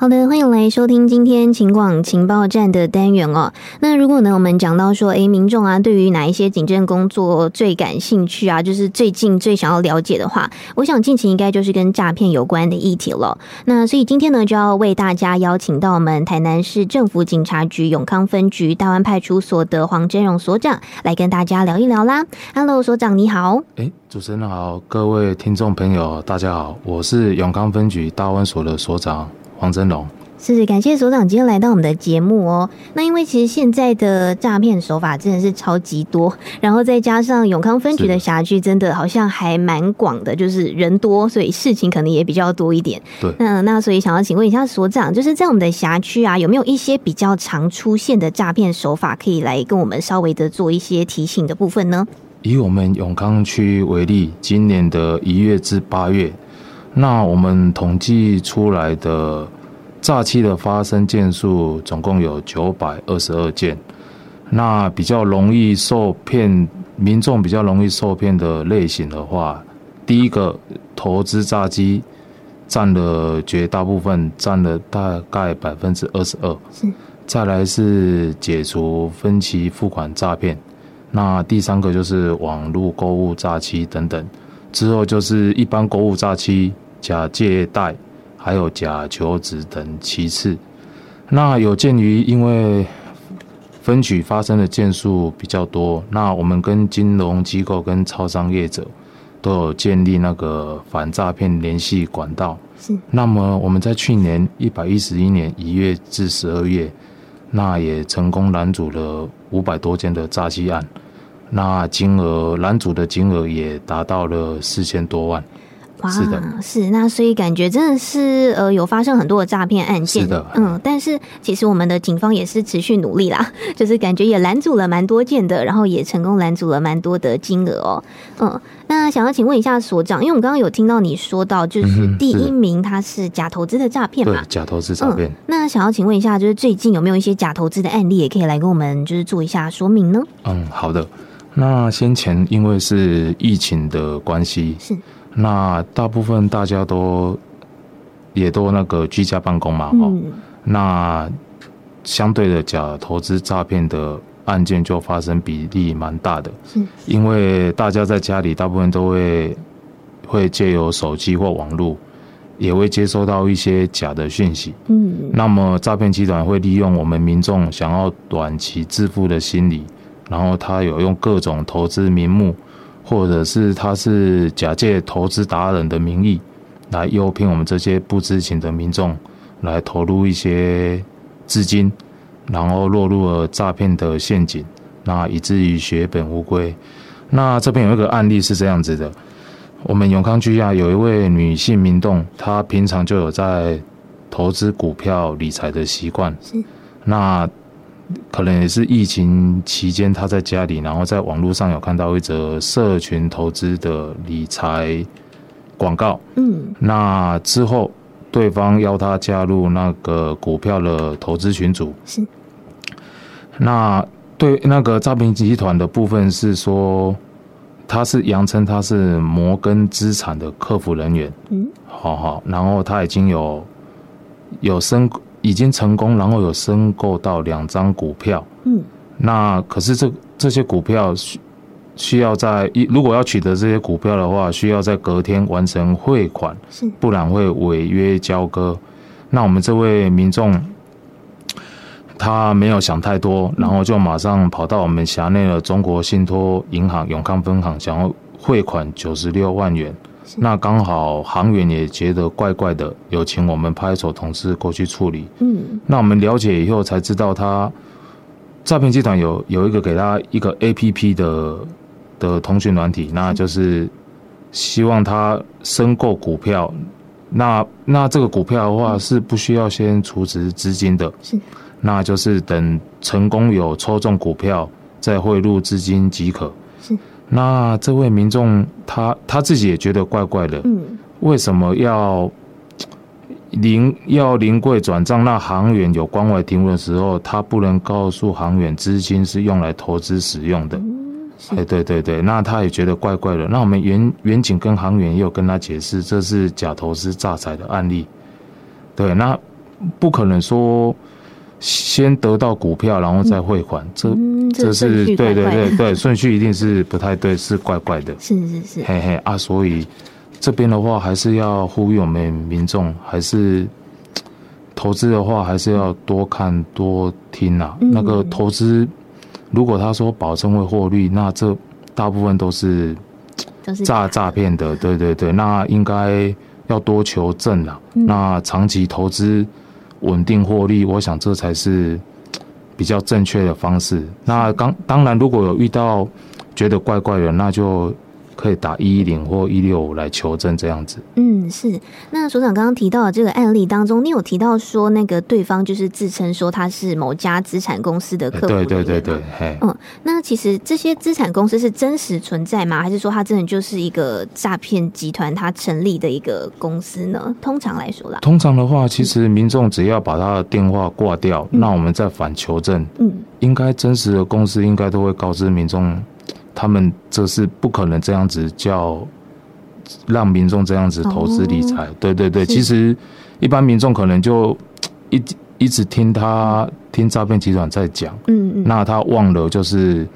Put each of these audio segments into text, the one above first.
好的，欢迎来收听今天情广情报站的单元哦。那如果呢，我们讲到说，诶，民众啊，对于哪一些警政工作最感兴趣啊，就是最近最想要了解的话，我想近期应该就是跟诈骗有关的议题了。那所以今天呢，就要为大家邀请到我们台南市政府警察局永康分局大湾派出所的黄真荣所长来跟大家聊一聊啦。Hello，所长你好。诶，主持人好，各位听众朋友大家好，我是永康分局大湾所的所长。黄真龙，是感谢所长今天来到我们的节目哦。那因为其实现在的诈骗手法真的是超级多，然后再加上永康分局的辖区真的好像还蛮广的，就是人多，所以事情可能也比较多一点。对，那那所以想要请问一下所长，就是在我们的辖区啊，有没有一些比较常出现的诈骗手法，可以来跟我们稍微的做一些提醒的部分呢？以我们永康区为例，今年的一月至八月。那我们统计出来的诈欺的发生件数总共有九百二十二件。那比较容易受骗，民众比较容易受骗的类型的话，第一个投资诈欺占了绝大部分，占了大概百分之二十二。再来是解除分期付款诈骗，那第三个就是网络购物诈欺等等。之后就是一般购物诈欺、假借贷，还有假求职等其次。那有鉴于因为分局发生的件数比较多，那我们跟金融机构跟超商业者都有建立那个反诈骗联系管道。是。那么我们在去年一百一十一年一月至十二月，那也成功拦阻了五百多件的诈欺案。那金额拦阻的金额也达到了四千多万，哇，是的，是那所以感觉真的是呃有发生很多的诈骗案件，是的，嗯，但是其实我们的警方也是持续努力啦，就是感觉也拦阻了蛮多件的，然后也成功拦阻了蛮多的金额哦，嗯，那想要请问一下所长，因为我们刚刚有听到你说到就是第一名他是假投资的诈骗嘛，对，假投资诈骗，嗯，那想要请问一下，就是最近有没有一些假投资的案例，也可以来跟我们就是做一下说明呢？嗯，好的。那先前因为是疫情的关系，是。那大部分大家都也都那个居家办公嘛，哦、嗯，那相对的假投资诈骗的案件就发生比例蛮大的，是。因为大家在家里大部分都会会借由手机或网络，也会接收到一些假的讯息，嗯，那么诈骗集团会利用我们民众想要短期致富的心理。然后他有用各种投资名目，或者是他是假借投资达人的名义，来诱骗我们这些不知情的民众，来投入一些资金，然后落入了诈骗的陷阱，那以至于血本无归。那这边有一个案例是这样子的，我们永康区啊有一位女性民众，她平常就有在投资股票理财的习惯，是那。可能也是疫情期间，他在家里，然后在网络上有看到一则社群投资的理财广告。嗯，那之后对方邀他加入那个股票的投资群组。是。那对那个诈骗集团的部分是说，他是扬称他是摩根资产的客服人员。嗯，好好，然后他已经有有申。已经成功，然后有申购到两张股票。嗯，那可是这这些股票需需要在一如果要取得这些股票的话，需要在隔天完成汇款，是不然会违约交割。那我们这位民众他没有想太多，然后就马上跑到我们辖内的中国信托银行永康分行，想要汇款九十六万元。那刚好行员也觉得怪怪的，有请我们派出所同事过去处理。嗯，那我们了解以后才知道，他诈骗集团有有一个给他一个 APP 的的通讯软体，那就是希望他申购股票。那那这个股票的话是不需要先储值资金的，是，那就是等成功有抽中股票再汇入资金即可。是。那这位民众他他自己也觉得怪怪的，嗯，为什么要临要临柜转账？那行员有关外提问的时候，他不能告诉行员资金是用来投资使用的。哎，对对对，那他也觉得怪怪的。那我们远远景跟行员也有跟他解释，这是假投资诈财的案例。对，那不可能说先得到股票然后再汇款，嗯、这这是对对对对，顺序一定是不太对，是怪怪的。是是是，嘿嘿啊，所以这边的话还是要呼吁我们民众，还是投资的话还是要多看多听啊。嗯、那个投资如果他说保证会获利，那这大部分都是诈诈骗的。对对对，那应该。要多求证了，那长期投资稳定获利，我想这才是比较正确的方式。那刚当然，如果有遇到觉得怪怪的，那就。可以打一一零或一六五来求证这样子。嗯，是。那所长刚刚提到的这个案例当中，你有提到说那个对方就是自称说他是某家资产公司的客户。对对对对。嗯，那其实这些资产公司是真实存在吗？还是说他真的就是一个诈骗集团他成立的一个公司呢？通常来说啦。通常的话，其实民众只要把他的电话挂掉，嗯、那我们再反求证。嗯。应该真实的公司应该都会告知民众。他们这是不可能这样子叫让民众这样子投资理财，对对对。其实一般民众可能就一一直听他听诈骗集团在讲，嗯嗯，那他忘了就是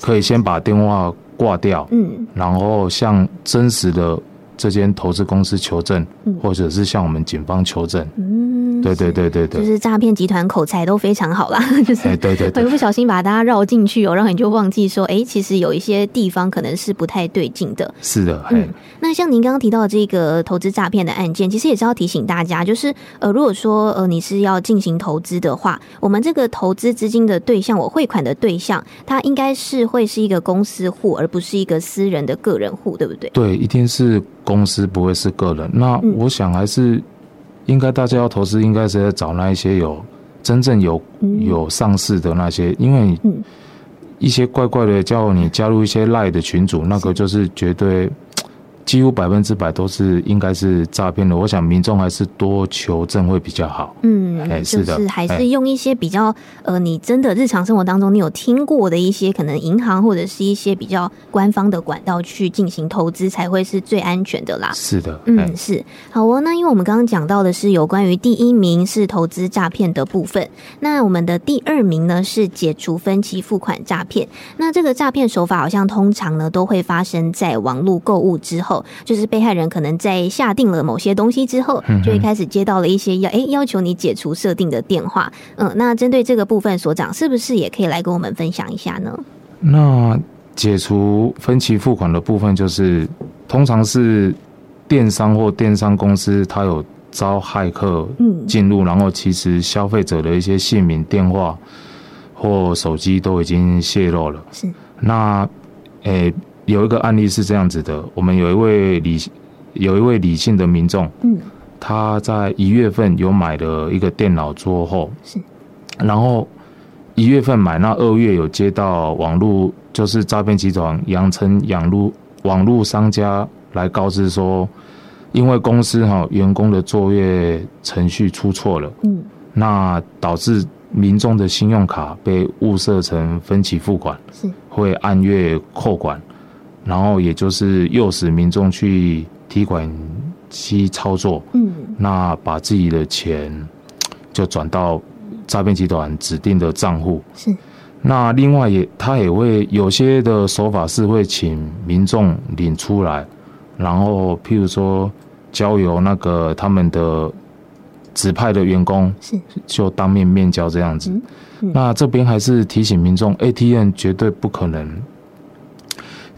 可以先把电话挂掉，嗯，然后像真实的这间投资公司求证，或者是向我们警方求证，嗯。对对对对对，就是诈骗集团口才都非常好啦，就是对对对，会不小心把大家绕进去哦，然后你就忘记说，哎，其实有一些地方可能是不太对劲的。是的，嗯，那像您刚刚提到的这个投资诈骗的案件，其实也是要提醒大家，就是呃，如果说呃你是要进行投资的话，我们这个投资资金的对象，我汇款的对象，它应该是会是一个公司户，而不是一个私人的个人户，对不对？对，一定是公司，不会是个人。那我想还是。应该大家要投资，应该是在找那一些有真正有有上市的那些，因为一些怪怪的叫你加入一些赖的群组，那个就是绝对。几乎百分之百都是应该是诈骗的，我想民众还是多求证会比较好。嗯，哎，是的，就是还是用一些比较呃，你真的日常生活当中你有听过的一些可能银行或者是一些比较官方的管道去进行投资，才会是最安全的啦。是的，嗯，是好哦。那因为我们刚刚讲到的是有关于第一名是投资诈骗的部分，那我们的第二名呢是解除分期付款诈骗。那这个诈骗手法好像通常呢都会发生在网络购物之后。就是被害人可能在下定了某些东西之后，就会开始接到了一些要诶要求你解除设定的电话。嗯，那针对这个部分，所长是不是也可以来跟我们分享一下呢？那解除分期付款的部分，就是通常是电商或电商公司，它有招骇客进入，然后其实消费者的一些姓名、电话或手机都已经泄露了。是那诶。有一个案例是这样子的，我们有一位理有一位理性的民众，嗯，他在一月份有买了一个电脑桌后，是，然后一月份买，那二月有接到网络就是诈骗集团扬称网路网络商家来告知说，因为公司哈员工的作业程序出错了，嗯，那导致民众的信用卡被误设成分期付款，是。会按月扣款。然后也就是诱使民众去提款机操作，嗯，那把自己的钱就转到诈骗集团指定的账户。是，那另外也他也会有些的手法是会请民众领出来，然后譬如说交由那个他们的指派的员工，是就当面面交这样子。嗯嗯、那这边还是提醒民众，ATM 绝对不可能。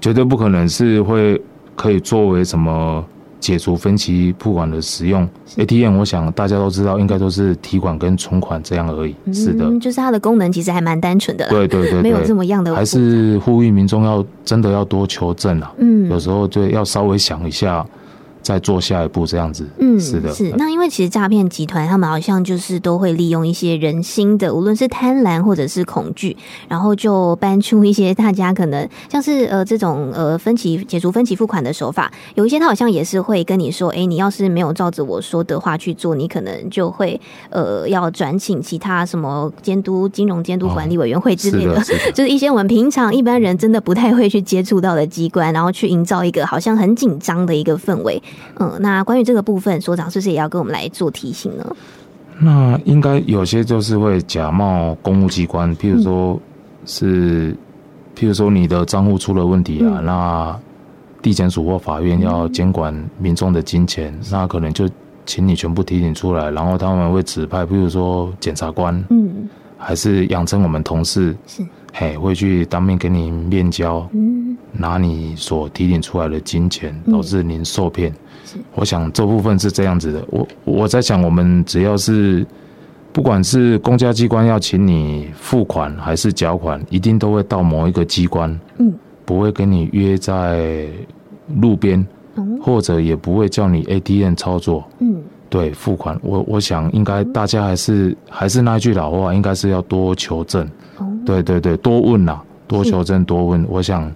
绝对不可能是会可以作为什么解除分期付款的使用 ATM，我想大家都知道，应该都是提款跟存款这样而已。是的，嗯，就是它的功能其实还蛮单纯的。对对对，对，没有这么样的。还是呼吁民众要真的要多求证啊。嗯，有时候就要稍微想一下。再做下一步这样子，嗯，是的，是。那因为其实诈骗集团他们好像就是都会利用一些人心的，无论是贪婪或者是恐惧，然后就搬出一些大家可能像是呃这种呃分期解除分期付款的手法，有一些他好像也是会跟你说，哎，你要是没有照着我说的话去做，你可能就会呃要转请其他什么监督金融监督管理委员会之类的，哦、是的是的就是一些我们平常一般人真的不太会去接触到的机关，然后去营造一个好像很紧张的一个氛围。嗯，那关于这个部分，所长是不是也要跟我们来做提醒呢？那应该有些就是会假冒公务机关，譬如说是，譬如说你的账户出了问题啊，嗯、那地检署或法院要监管民众的金钱，嗯、那可能就请你全部提醒出来，然后他们会指派，譬如说检察官，嗯，还是养成我们同事，是，嘿，会去当面给你面交，嗯，拿你所提领出来的金钱，导致您受骗。我想这部分是这样子的，我我在想，我们只要是不管是公家机关要请你付款还是缴款，一定都会到某一个机关，嗯，不会跟你约在路边，或者也不会叫你 ATM 操作，嗯，对，付款，我我想应该大家还是还是那句老话，应该是要多求证，对对对，多问呐，多求证多问，我想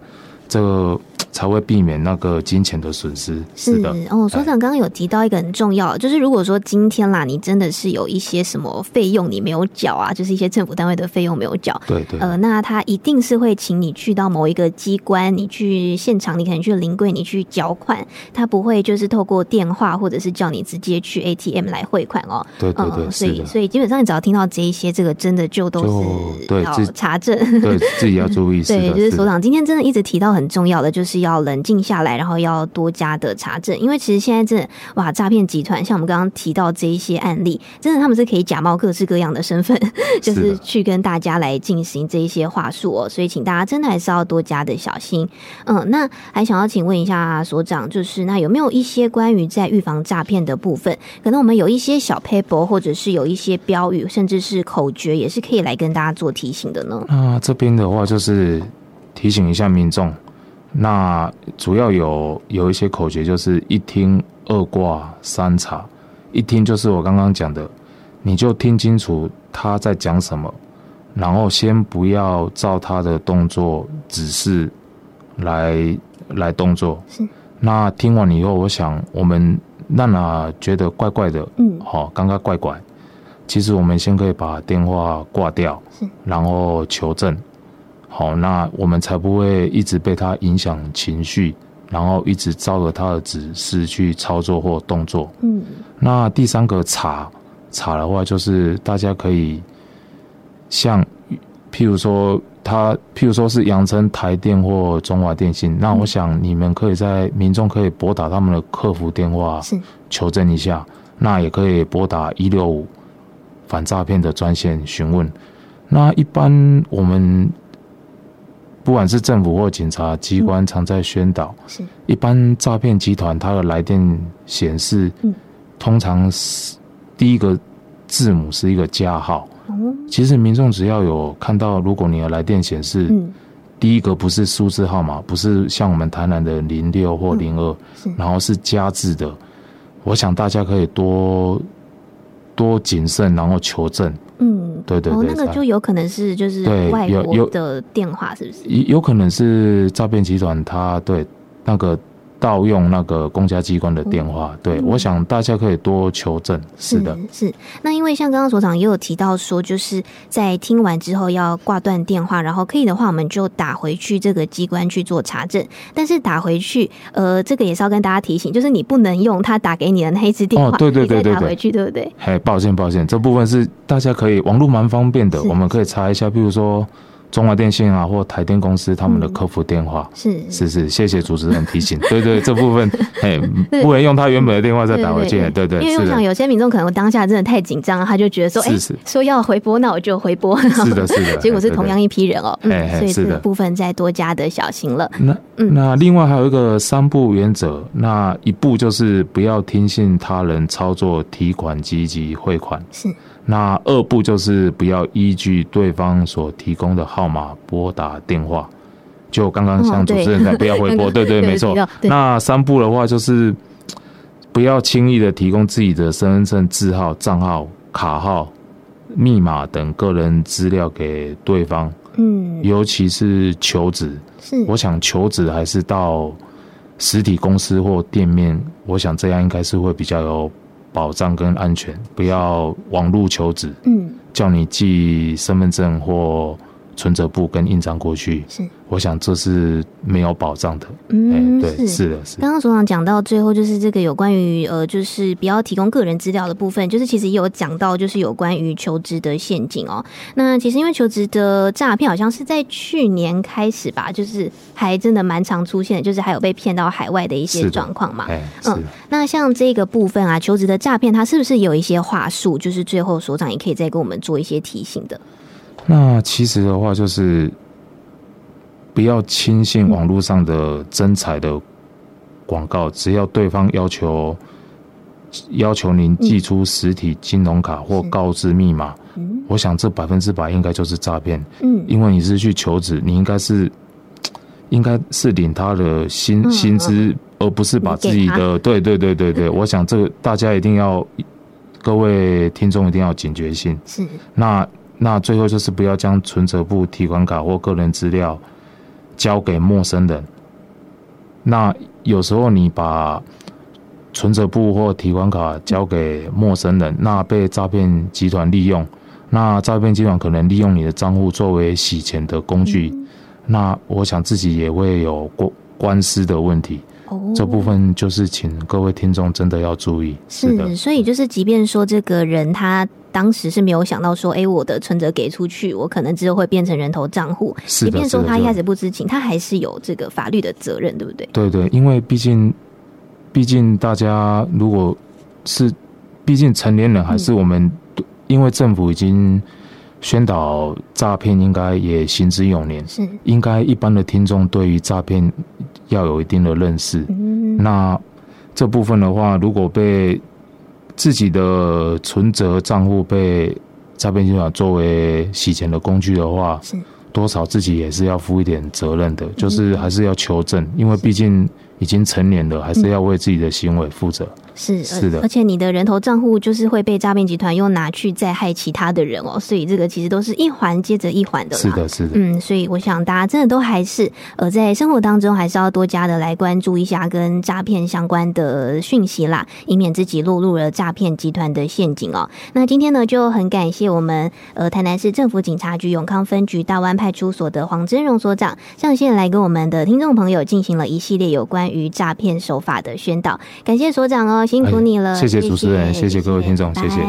这个。才会避免那个金钱的损失。是的，是哦，所长刚刚有提到一个很重要，就是如果说今天啦，你真的是有一些什么费用你没有缴啊，就是一些政府单位的费用没有缴，对对，呃，那他一定是会请你去到某一个机关，你去现场，你可能去临柜，你去缴款，他不会就是透过电话或者是叫你直接去 ATM 来汇款哦。对对对，呃、所以所以基本上你只要听到这一些，这个真的就都是要查证，对自己要注意。对，就是所长今天真的一直提到很重要的，就是。要冷静下来，然后要多加的查证，因为其实现在真的哇，诈骗集团像我们刚刚提到这一些案例，真的他们是可以假冒各式各样的身份，就是去跟大家来进行这一些话术哦。所以请大家真的还是要多加的小心。嗯，那还想要请问一下所长，就是那有没有一些关于在预防诈骗的部分，可能我们有一些小 paper，或者是有一些标语，甚至是口诀，也是可以来跟大家做提醒的呢？那这边的话就是提醒一下民众。那主要有有一些口诀，就是一听、二挂、三查。一听就是我刚刚讲的，你就听清楚他在讲什么，然后先不要照他的动作指示来来动作。是。那听完以后，我想我们娜娜觉得怪怪的，嗯，好，刚刚怪怪。其实我们先可以把电话挂掉，是，然后求证。好，那我们才不会一直被他影响情绪，然后一直照着他的指示去操作或动作。嗯，那第三个查查的话，就是大家可以像，譬如说他，譬如说是扬称台电或中华电信，那我想你们可以在民众可以拨打他们的客服电话求证一下，那也可以拨打一六五反诈骗的专线询问。那一般我们。不管是政府或警察机关，常在宣导。是，一般诈骗集团它的来电显示，通常是第一个字母是一个加号。其实民众只要有看到，如果你的来电显示，第一个不是数字号码，不是像我们台南的零六或零二，然后是加字的，我想大家可以多多谨慎，然后求证。嗯，对对对，哦，那个就有可能是就是外国的电话，是不是？有有可能是诈骗集团，他对那个。盗用那个公家机关的电话，嗯、对，我想大家可以多求证。是的，是。那因为像刚刚所长也有提到说，就是在听完之后要挂断电话，然后可以的话，我们就打回去这个机关去做查证。但是打回去，呃，这个也是要跟大家提醒，就是你不能用他打给你的那一支电话，哦、对对对对，打回去，对不对？哎，抱歉抱歉，这部分是大家可以网络蛮方便的，我们可以查一下，比如说。中华电信啊，或台电公司他们的客服电话，嗯、是是是，谢谢主持人提醒。对对，这部分 哎，不能用他原本的电话再打回去。对对，因为我想有些民众可能当下真的太紧张，他就觉得说，哎，说要回拨，那我就回拨。是的，是的。结果是同样一批人哦，嗯，所以这个部分再多加的小心了。那那另外还有一个三步原则，那一步就是不要听信他人操作提款机及汇款。是。那二步就是不要依据对方所提供的号码拨打电话，就刚刚像主持人讲，不要回 拨，对对，没错。那三步的话就是不要轻易的提供自己的身份证字号、账号、卡号、密码等个人资料给对方。嗯，尤其是求职，是我想求职还是到实体公司或店面，我想这样应该是会比较有。保障跟安全，不要网络求职。嗯，叫你寄身份证或存折簿跟印章过去，是，我想这是没有保障的。嗯，对，是，是的，是。刚刚所长讲到最后，就是这个有关于呃，就是不要提供个人资料的部分，就是其实也有讲到，就是有关于求职的陷阱哦。那其实因为求职的诈骗，好像是在去年开始吧，就是还真的蛮常出现的，就是还有被骗到海外的一些状况嘛。嗯，那像这个部分啊，求职的诈骗，它是不是有一些话术？就是最后所长也可以再给我们做一些提醒的。那其实的话，就是不要轻信网络上的真彩的广告。只要对方要求要求您寄出实体金融卡或告知密码，我想这百分之百应该就是诈骗。嗯，因为你是去求职，你应该是 应该是领他的薪薪资，而不是把自己的对对对对对。我想这个大家一定要，各位听众一定要警觉性。是那。那最后就是不要将存折簿、提款卡或个人资料交给陌生人。那有时候你把存折簿或提款卡交给陌生人，那被诈骗集团利用。那诈骗集团可能利用你的账户作为洗钱的工具。那我想自己也会有过官司的问题。这部分就是请各位听众真的要注意。是的，所以就是即便说这个人他。当时是没有想到说，哎，我的存折给出去，我可能之后会变成人头账户。即便说他一开始不知情，他还是有这个法律的责任，对不对？对对，因为毕竟，毕竟大家如果是，毕竟成年人还是我们，嗯、因为政府已经宣导诈骗，应该也行之有年，是。应该一般的听众对于诈骗要有一定的认识。嗯，那这部分的话，如果被自己的存折账户被诈骗集团作为洗钱的工具的话，是。多少自己也是要负一点责任的，就是还是要求证，因为毕竟已经成年了，还是要为自己的行为负责。是是的，而且你的人头账户就是会被诈骗集团又拿去再害其他的人哦，所以这个其实都是一环接着一环的。是的，是的，嗯，所以我想大家真的都还是呃，在生活当中还是要多加的来关注一下跟诈骗相关的讯息啦，以免自己落入了诈骗集团的陷阱哦。那今天呢，就很感谢我们呃台南市政府警察局永康分局大湾派出所的黄真荣所长上线来跟我们的听众朋友进行了一系列有关于诈骗手法的宣导，感谢所长哦。辛苦你了，谢谢主持人，谢谢，各位听众，谢谢。